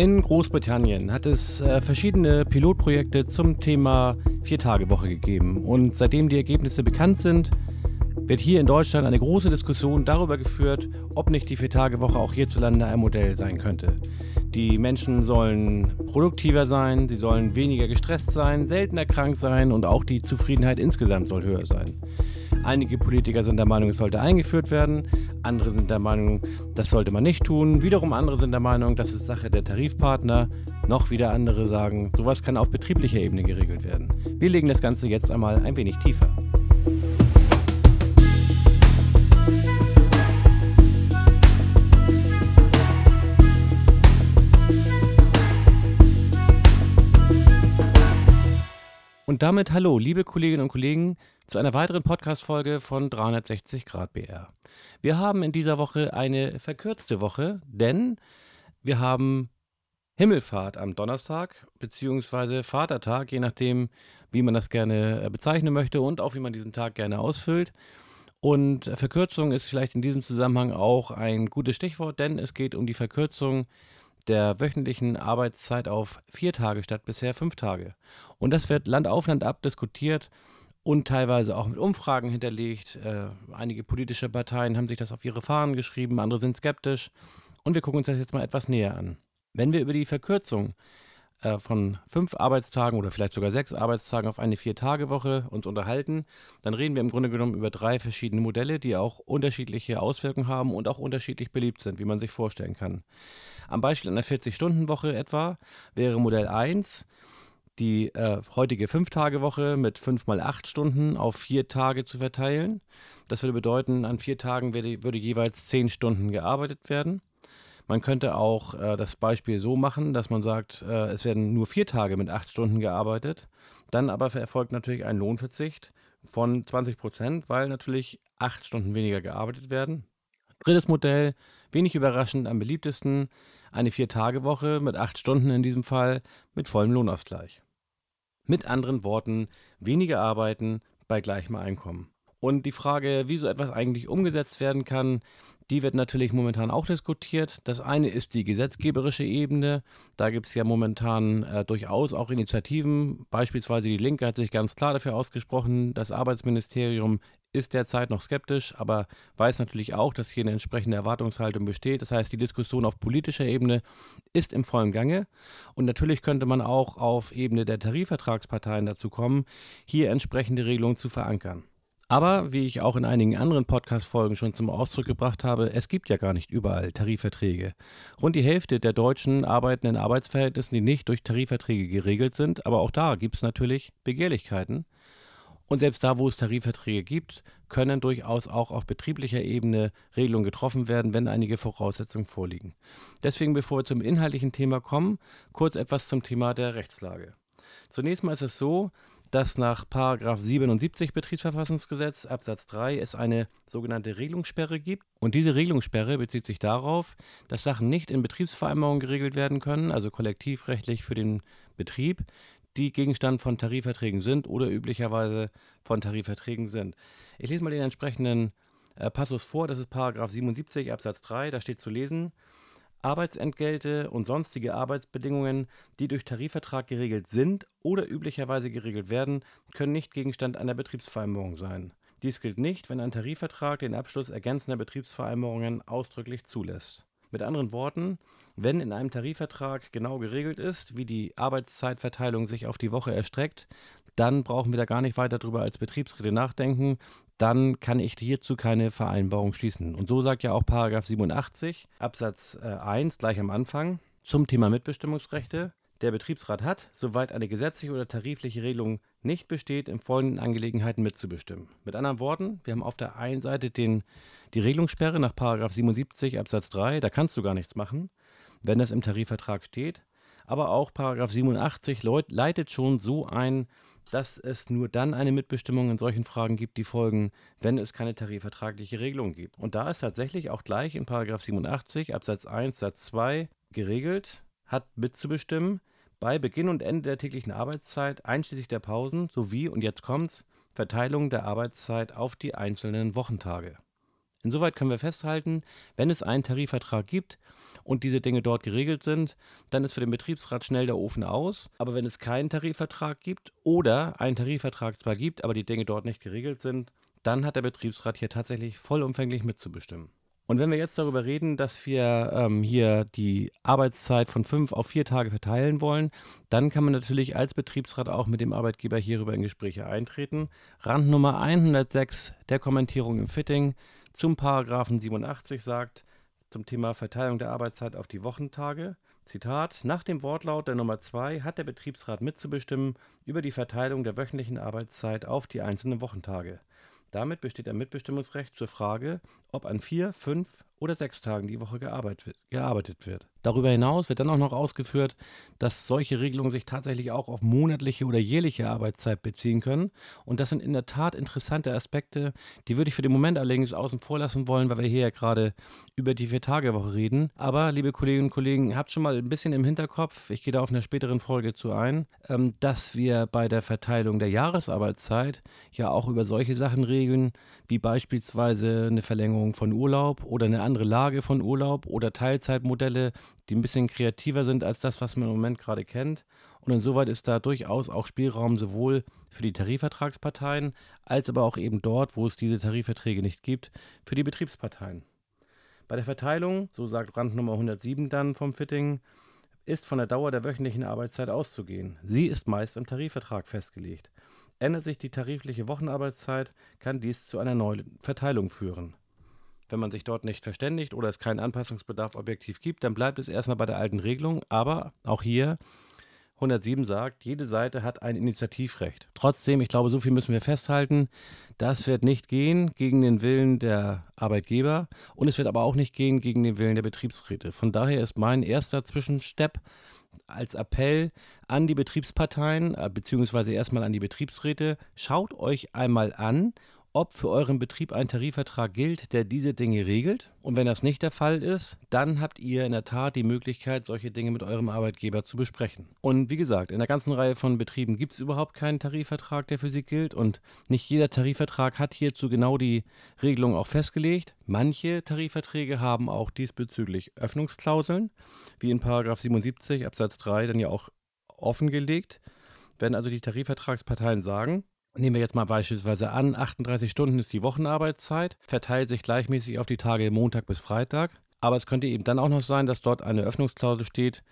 In Großbritannien hat es äh, verschiedene Pilotprojekte zum Thema Viertagewoche gegeben. Und seitdem die Ergebnisse bekannt sind, wird hier in Deutschland eine große Diskussion darüber geführt, ob nicht die Viertagewoche auch hierzulande ein Modell sein könnte. Die Menschen sollen produktiver sein, sie sollen weniger gestresst sein, seltener krank sein und auch die Zufriedenheit insgesamt soll höher sein. Einige Politiker sind der Meinung, es sollte eingeführt werden. Andere sind der Meinung, das sollte man nicht tun. Wiederum andere sind der Meinung, das ist Sache der Tarifpartner. Noch wieder andere sagen, sowas kann auf betrieblicher Ebene geregelt werden. Wir legen das Ganze jetzt einmal ein wenig tiefer. Und damit hallo, liebe Kolleginnen und Kollegen, zu einer weiteren Podcast-Folge von 360 Grad BR. Wir haben in dieser Woche eine verkürzte Woche, denn wir haben Himmelfahrt am Donnerstag, beziehungsweise Vatertag, je nachdem, wie man das gerne äh, bezeichnen möchte und auch wie man diesen Tag gerne ausfüllt. Und Verkürzung ist vielleicht in diesem Zusammenhang auch ein gutes Stichwort, denn es geht um die Verkürzung der wöchentlichen Arbeitszeit auf vier Tage statt bisher fünf Tage. Und das wird Land auf Land ab diskutiert und teilweise auch mit Umfragen hinterlegt. Äh, einige politische Parteien haben sich das auf ihre Fahnen geschrieben, andere sind skeptisch. Und wir gucken uns das jetzt mal etwas näher an. Wenn wir über die Verkürzung äh, von fünf Arbeitstagen oder vielleicht sogar sechs Arbeitstagen auf eine Vier-Tage-Woche uns unterhalten, dann reden wir im Grunde genommen über drei verschiedene Modelle, die auch unterschiedliche Auswirkungen haben und auch unterschiedlich beliebt sind, wie man sich vorstellen kann. Am Beispiel einer 40-Stunden-Woche etwa wäre Modell 1 die äh, heutige 5-Tage-Woche mit 5 mal 8 Stunden auf 4 Tage zu verteilen. Das würde bedeuten, an 4 Tagen würde, würde jeweils 10 Stunden gearbeitet werden. Man könnte auch äh, das Beispiel so machen, dass man sagt, äh, es werden nur vier Tage mit acht Stunden gearbeitet. Dann aber erfolgt natürlich ein Lohnverzicht von 20 Prozent, weil natürlich acht Stunden weniger gearbeitet werden. Drittes Modell, wenig überraschend am beliebtesten, eine Vier-Tage-Woche mit acht Stunden in diesem Fall mit vollem Lohnausgleich. Mit anderen Worten, weniger arbeiten bei gleichem Einkommen. Und die Frage, wie so etwas eigentlich umgesetzt werden kann, die wird natürlich momentan auch diskutiert. Das eine ist die gesetzgeberische Ebene. Da gibt es ja momentan äh, durchaus auch Initiativen. Beispielsweise die Linke hat sich ganz klar dafür ausgesprochen. Das Arbeitsministerium ist derzeit noch skeptisch, aber weiß natürlich auch, dass hier eine entsprechende Erwartungshaltung besteht. Das heißt, die Diskussion auf politischer Ebene ist im vollen Gange. Und natürlich könnte man auch auf Ebene der Tarifvertragsparteien dazu kommen, hier entsprechende Regelungen zu verankern. Aber wie ich auch in einigen anderen Podcast-Folgen schon zum Ausdruck gebracht habe, es gibt ja gar nicht überall Tarifverträge. Rund die Hälfte der Deutschen arbeiten in Arbeitsverhältnissen, die nicht durch Tarifverträge geregelt sind, aber auch da gibt es natürlich Begehrlichkeiten. Und selbst da, wo es Tarifverträge gibt, können durchaus auch auf betrieblicher Ebene Regelungen getroffen werden, wenn einige Voraussetzungen vorliegen. Deswegen, bevor wir zum inhaltlichen Thema kommen, kurz etwas zum Thema der Rechtslage. Zunächst mal ist es so, dass nach 77 Betriebsverfassungsgesetz Absatz 3 es eine sogenannte Regelungssperre gibt. Und diese Regelungssperre bezieht sich darauf, dass Sachen nicht in Betriebsvereinbarungen geregelt werden können, also kollektivrechtlich für den Betrieb, die Gegenstand von Tarifverträgen sind oder üblicherweise von Tarifverträgen sind. Ich lese mal den entsprechenden äh, Passus vor, das ist 77 Absatz 3, da steht zu lesen, Arbeitsentgelte und sonstige Arbeitsbedingungen, die durch Tarifvertrag geregelt sind oder üblicherweise geregelt werden, können nicht Gegenstand einer Betriebsvereinbarung sein. Dies gilt nicht, wenn ein Tarifvertrag den Abschluss ergänzender Betriebsvereinbarungen ausdrücklich zulässt. Mit anderen Worten, wenn in einem Tarifvertrag genau geregelt ist, wie die Arbeitszeitverteilung sich auf die Woche erstreckt, dann brauchen wir da gar nicht weiter drüber als Betriebsräte nachdenken dann kann ich hierzu keine Vereinbarung schließen. Und so sagt ja auch Paragraph 87 Absatz äh, 1 gleich am Anfang zum Thema Mitbestimmungsrechte. Der Betriebsrat hat, soweit eine gesetzliche oder tarifliche Regelung nicht besteht, in folgenden Angelegenheiten mitzubestimmen. Mit anderen Worten, wir haben auf der einen Seite den, die Regelungssperre nach Paragraph 77 Absatz 3, da kannst du gar nichts machen, wenn das im Tarifvertrag steht. Aber auch Paragraph 87 leitet schon so ein, dass es nur dann eine Mitbestimmung in solchen Fragen gibt, die folgen, wenn es keine tarifvertragliche Regelung gibt. Und da ist tatsächlich auch gleich in 87 Absatz 1 Satz 2 geregelt, hat mitzubestimmen bei Beginn und Ende der täglichen Arbeitszeit einschließlich der Pausen sowie, und jetzt kommt's, Verteilung der Arbeitszeit auf die einzelnen Wochentage. Insoweit können wir festhalten, wenn es einen Tarifvertrag gibt und diese Dinge dort geregelt sind, dann ist für den Betriebsrat schnell der Ofen aus. Aber wenn es keinen Tarifvertrag gibt oder einen Tarifvertrag zwar gibt, aber die Dinge dort nicht geregelt sind, dann hat der Betriebsrat hier tatsächlich vollumfänglich mitzubestimmen. Und wenn wir jetzt darüber reden, dass wir ähm, hier die Arbeitszeit von fünf auf vier Tage verteilen wollen, dann kann man natürlich als Betriebsrat auch mit dem Arbeitgeber hierüber in Gespräche eintreten. Rand Nummer 106 der Kommentierung im Fitting zum Paragraphen 87 sagt zum Thema Verteilung der Arbeitszeit auf die Wochentage. Zitat: Nach dem Wortlaut der Nummer 2 hat der Betriebsrat mitzubestimmen über die Verteilung der wöchentlichen Arbeitszeit auf die einzelnen Wochentage. Damit besteht ein Mitbestimmungsrecht zur Frage, ob an vier, fünf oder sechs Tagen die Woche gearbeitet wird. Darüber hinaus wird dann auch noch ausgeführt, dass solche Regelungen sich tatsächlich auch auf monatliche oder jährliche Arbeitszeit beziehen können. Und das sind in der Tat interessante Aspekte, die würde ich für den Moment allerdings außen vor lassen wollen, weil wir hier ja gerade über die Vier-Tage-Woche reden. Aber, liebe Kolleginnen und Kollegen, habt schon mal ein bisschen im Hinterkopf, ich gehe da auf einer späteren Folge zu ein, ähm, dass wir bei der Verteilung der Jahresarbeitszeit ja auch über solche Sachen regeln, wie beispielsweise eine Verlängerung von Urlaub oder eine andere Lage von Urlaub oder Teilzeitmodelle, die ein bisschen kreativer sind als das, was man im Moment gerade kennt. Und insoweit ist da durchaus auch Spielraum sowohl für die Tarifvertragsparteien als aber auch eben dort, wo es diese Tarifverträge nicht gibt, für die Betriebsparteien. Bei der Verteilung, so sagt Rand Nummer 107 dann vom Fitting, ist von der Dauer der wöchentlichen Arbeitszeit auszugehen. Sie ist meist im Tarifvertrag festgelegt. Ändert sich die tarifliche Wochenarbeitszeit, kann dies zu einer neuen Verteilung führen. Wenn man sich dort nicht verständigt oder es keinen Anpassungsbedarf objektiv gibt, dann bleibt es erstmal bei der alten Regelung. Aber auch hier 107 sagt, jede Seite hat ein Initiativrecht. Trotzdem, ich glaube, so viel müssen wir festhalten, das wird nicht gehen gegen den Willen der Arbeitgeber und es wird aber auch nicht gehen gegen den Willen der Betriebsräte. Von daher ist mein erster Zwischenstep als Appell an die Betriebsparteien, äh, beziehungsweise erstmal an die Betriebsräte, schaut euch einmal an, ob für euren Betrieb ein Tarifvertrag gilt, der diese Dinge regelt. Und wenn das nicht der Fall ist, dann habt ihr in der Tat die Möglichkeit, solche Dinge mit eurem Arbeitgeber zu besprechen. Und wie gesagt, in der ganzen Reihe von Betrieben gibt es überhaupt keinen Tarifvertrag, der für sie gilt. Und nicht jeder Tarifvertrag hat hierzu genau die Regelung auch festgelegt. Manche Tarifverträge haben auch diesbezüglich Öffnungsklauseln, wie in 77 Absatz 3 dann ja auch offengelegt. Wenn also die Tarifvertragsparteien sagen, Nehmen wir jetzt mal beispielsweise an, 38 Stunden ist die Wochenarbeitszeit, verteilt sich gleichmäßig auf die Tage Montag bis Freitag. Aber es könnte eben dann auch noch sein, dass dort eine Öffnungsklausel steht,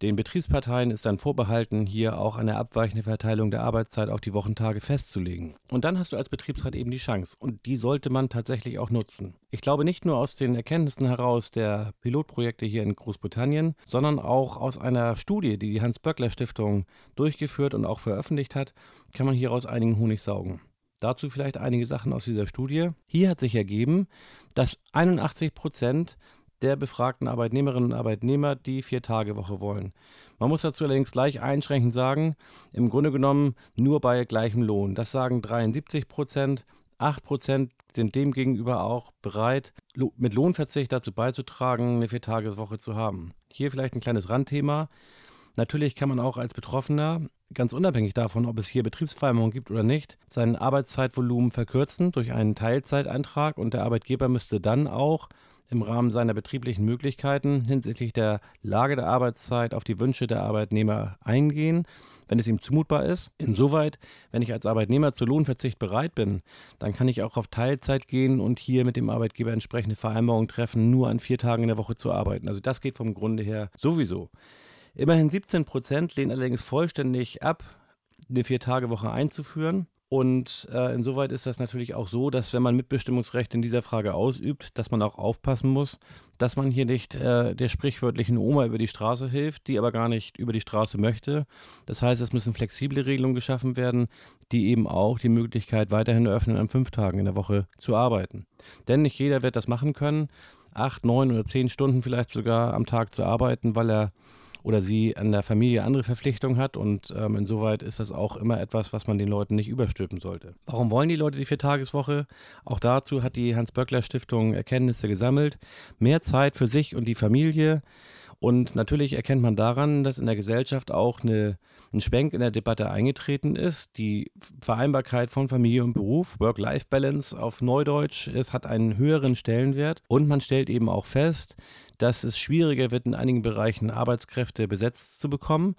den Betriebsparteien ist dann vorbehalten, hier auch eine abweichende Verteilung der Arbeitszeit auf die Wochentage festzulegen. Und dann hast du als Betriebsrat eben die Chance. Und die sollte man tatsächlich auch nutzen. Ich glaube nicht nur aus den Erkenntnissen heraus der Pilotprojekte hier in Großbritannien, sondern auch aus einer Studie, die die Hans-Böckler-Stiftung durchgeführt und auch veröffentlicht hat, kann man hieraus einigen Honig saugen. Dazu vielleicht einige Sachen aus dieser Studie. Hier hat sich ergeben, dass 81 Prozent der befragten Arbeitnehmerinnen und Arbeitnehmer die Vier-Tage-Woche wollen. Man muss dazu allerdings gleich einschränkend sagen, im Grunde genommen nur bei gleichem Lohn. Das sagen 73 Prozent. 8 Prozent sind demgegenüber auch bereit, mit Lohnverzicht dazu beizutragen, eine Vier-Tage-Woche zu haben. Hier vielleicht ein kleines Randthema. Natürlich kann man auch als Betroffener, ganz unabhängig davon, ob es hier Betriebsvereinbarungen gibt oder nicht, sein Arbeitszeitvolumen verkürzen durch einen Teilzeitantrag und der Arbeitgeber müsste dann auch im Rahmen seiner betrieblichen Möglichkeiten hinsichtlich der Lage der Arbeitszeit auf die Wünsche der Arbeitnehmer eingehen, wenn es ihm zumutbar ist. Insoweit, wenn ich als Arbeitnehmer zu Lohnverzicht bereit bin, dann kann ich auch auf Teilzeit gehen und hier mit dem Arbeitgeber entsprechende Vereinbarungen treffen, nur an vier Tagen in der Woche zu arbeiten. Also das geht vom Grunde her sowieso. Immerhin 17 Prozent lehnen allerdings vollständig ab, eine Vier-Tage-Woche einzuführen. Und äh, insoweit ist das natürlich auch so, dass wenn man Mitbestimmungsrecht in dieser Frage ausübt, dass man auch aufpassen muss, dass man hier nicht äh, der sprichwörtlichen Oma über die Straße hilft, die aber gar nicht über die Straße möchte. Das heißt, es müssen flexible Regelungen geschaffen werden, die eben auch die Möglichkeit weiterhin eröffnen, an fünf Tagen in der Woche zu arbeiten. Denn nicht jeder wird das machen können, acht, neun oder zehn Stunden vielleicht sogar am Tag zu arbeiten, weil er oder sie an der Familie andere Verpflichtungen hat. Und ähm, insoweit ist das auch immer etwas, was man den Leuten nicht überstülpen sollte. Warum wollen die Leute die Viertageswoche? Auch dazu hat die Hans-Böckler-Stiftung Erkenntnisse gesammelt. Mehr Zeit für sich und die Familie Und natürlich erkennt man daran, dass in der Gesellschaft auch eine, ein Schwenk in der Debatte eingetreten ist. Die Vereinbarkeit von Familie und Beruf, Work-Life-Balance auf Neudeutsch, es hat einen höheren Stellenwert. Und man stellt eben auch fest, dass es schwieriger wird, in einigen Bereichen Arbeitskräfte besetzt zu bekommen.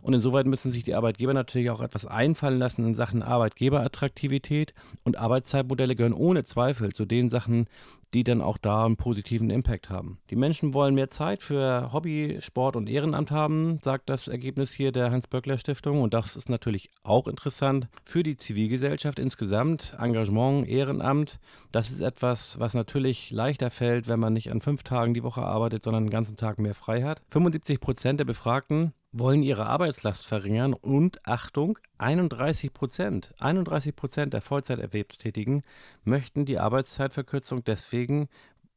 Und insoweit müssen sich die Arbeitgeber natürlich auch etwas einfallen lassen in Sachen Arbeitgeberattraktivität. Und Arbeitszeitmodelle gehören ohne Zweifel zu den Sachen, die dann auch da einen positiven Impact haben. Die Menschen wollen mehr Zeit für Hobby, Sport und Ehrenamt haben, sagt das Ergebnis hier der Hans-Böckler-Stiftung. Und das ist natürlich auch interessant für die Zivilgesellschaft insgesamt. Engagement, Ehrenamt, das ist etwas, was natürlich leichter fällt, wenn man nicht an fünf Tagen die Woche arbeitet, sondern den ganzen Tag mehr frei hat. 75 Prozent der Befragten wollen ihre Arbeitslast verringern und Achtung, 31 Prozent, 31 Prozent der Vollzeiterwerbstätigen möchten die Arbeitszeitverkürzung deswegen,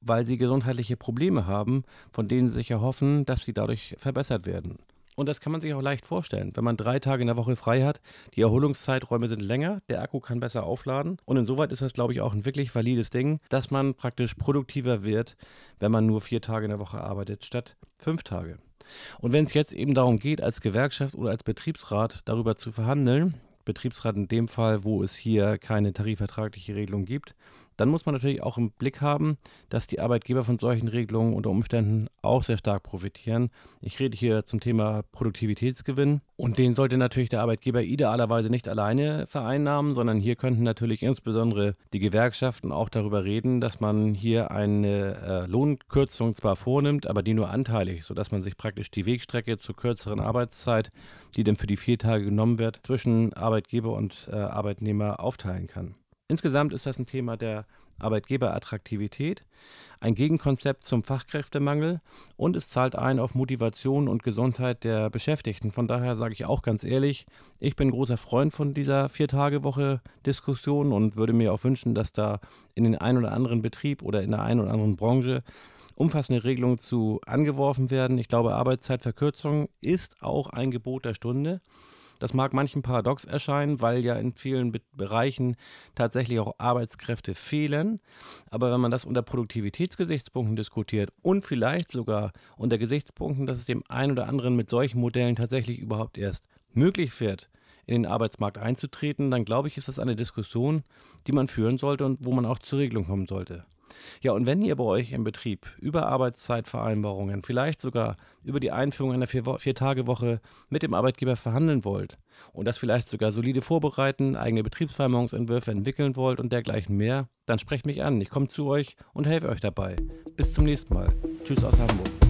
weil sie gesundheitliche Probleme haben, von denen sie sich erhoffen, dass sie dadurch verbessert werden. Und das kann man sich auch leicht vorstellen. Wenn man drei Tage in der Woche frei hat, die Erholungszeiträume sind länger, der Akku kann besser aufladen. Und insoweit ist das, glaube ich, auch ein wirklich valides Ding, dass man praktisch produktiver wird, wenn man nur vier Tage in der Woche arbeitet, statt fünf Tage. Und wenn es jetzt eben darum geht, als Gewerkschaft oder als Betriebsrat darüber zu verhandeln, Betriebsrat in dem Fall, wo es hier keine tarifvertragliche Regelung gibt, dann muss man natürlich auch im Blick haben, dass die Arbeitgeber von solchen Regelungen unter Umständen auch sehr stark profitieren. Ich rede hier zum Thema Produktivitätsgewinn und den sollte natürlich der Arbeitgeber idealerweise nicht alleine vereinnahmen, sondern hier könnten natürlich insbesondere die Gewerkschaften auch darüber reden, dass man hier eine äh, Lohnkürzung zwar vornimmt, aber die nur anteilig, sodass man sich praktisch die Wegstrecke zur kürzeren Arbeitszeit, die dann für die vier Tage genommen wird, zwischen Arbeitgeber und äh, Arbeitnehmer aufteilen kann. Insgesamt ist das ein Thema der Arbeitgeberattraktivität, ein Gegenkonzept zum Fachkräftemangel und es zahlt ein auf Motivation und Gesundheit der Beschäftigten. Von daher sage ich auch ganz ehrlich, ich bin großer Freund von dieser Vier-Tage-Woche-Diskussion und würde mir auch wünschen, dass da in den einen oder anderen Betrieb oder in der einen oder anderen Branche umfassende Regelungen zu angeworfen werden. Ich glaube, Arbeitszeitverkürzung ist auch ein Gebot der Stunde. Das mag manchen paradox erscheinen, weil ja in vielen Be Bereichen tatsächlich auch Arbeitskräfte fehlen. Aber wenn man das unter Produktivitätsgesichtspunkten diskutiert und vielleicht sogar unter Gesichtspunkten, dass es dem einen oder anderen mit solchen Modellen tatsächlich überhaupt erst möglich wird, in den Arbeitsmarkt einzutreten, dann glaube ich, ist das eine Diskussion, die man führen sollte und wo man auch zur Regelung kommen sollte. Ja, und wenn ihr bei euch im Betrieb über Arbeitszeitvereinbarungen, vielleicht sogar über die Einführung einer Vier-Tage-Woche mit dem Arbeitgeber verhandeln wollt und das vielleicht sogar solide vorbereiten, eigene Betriebsvereinbarungsentwürfe entwickeln wollt und dergleichen mehr, dann sprecht mich an. Ich komme zu euch und helfe euch dabei. Bis zum nächsten Mal. Tschüss aus Hamburg.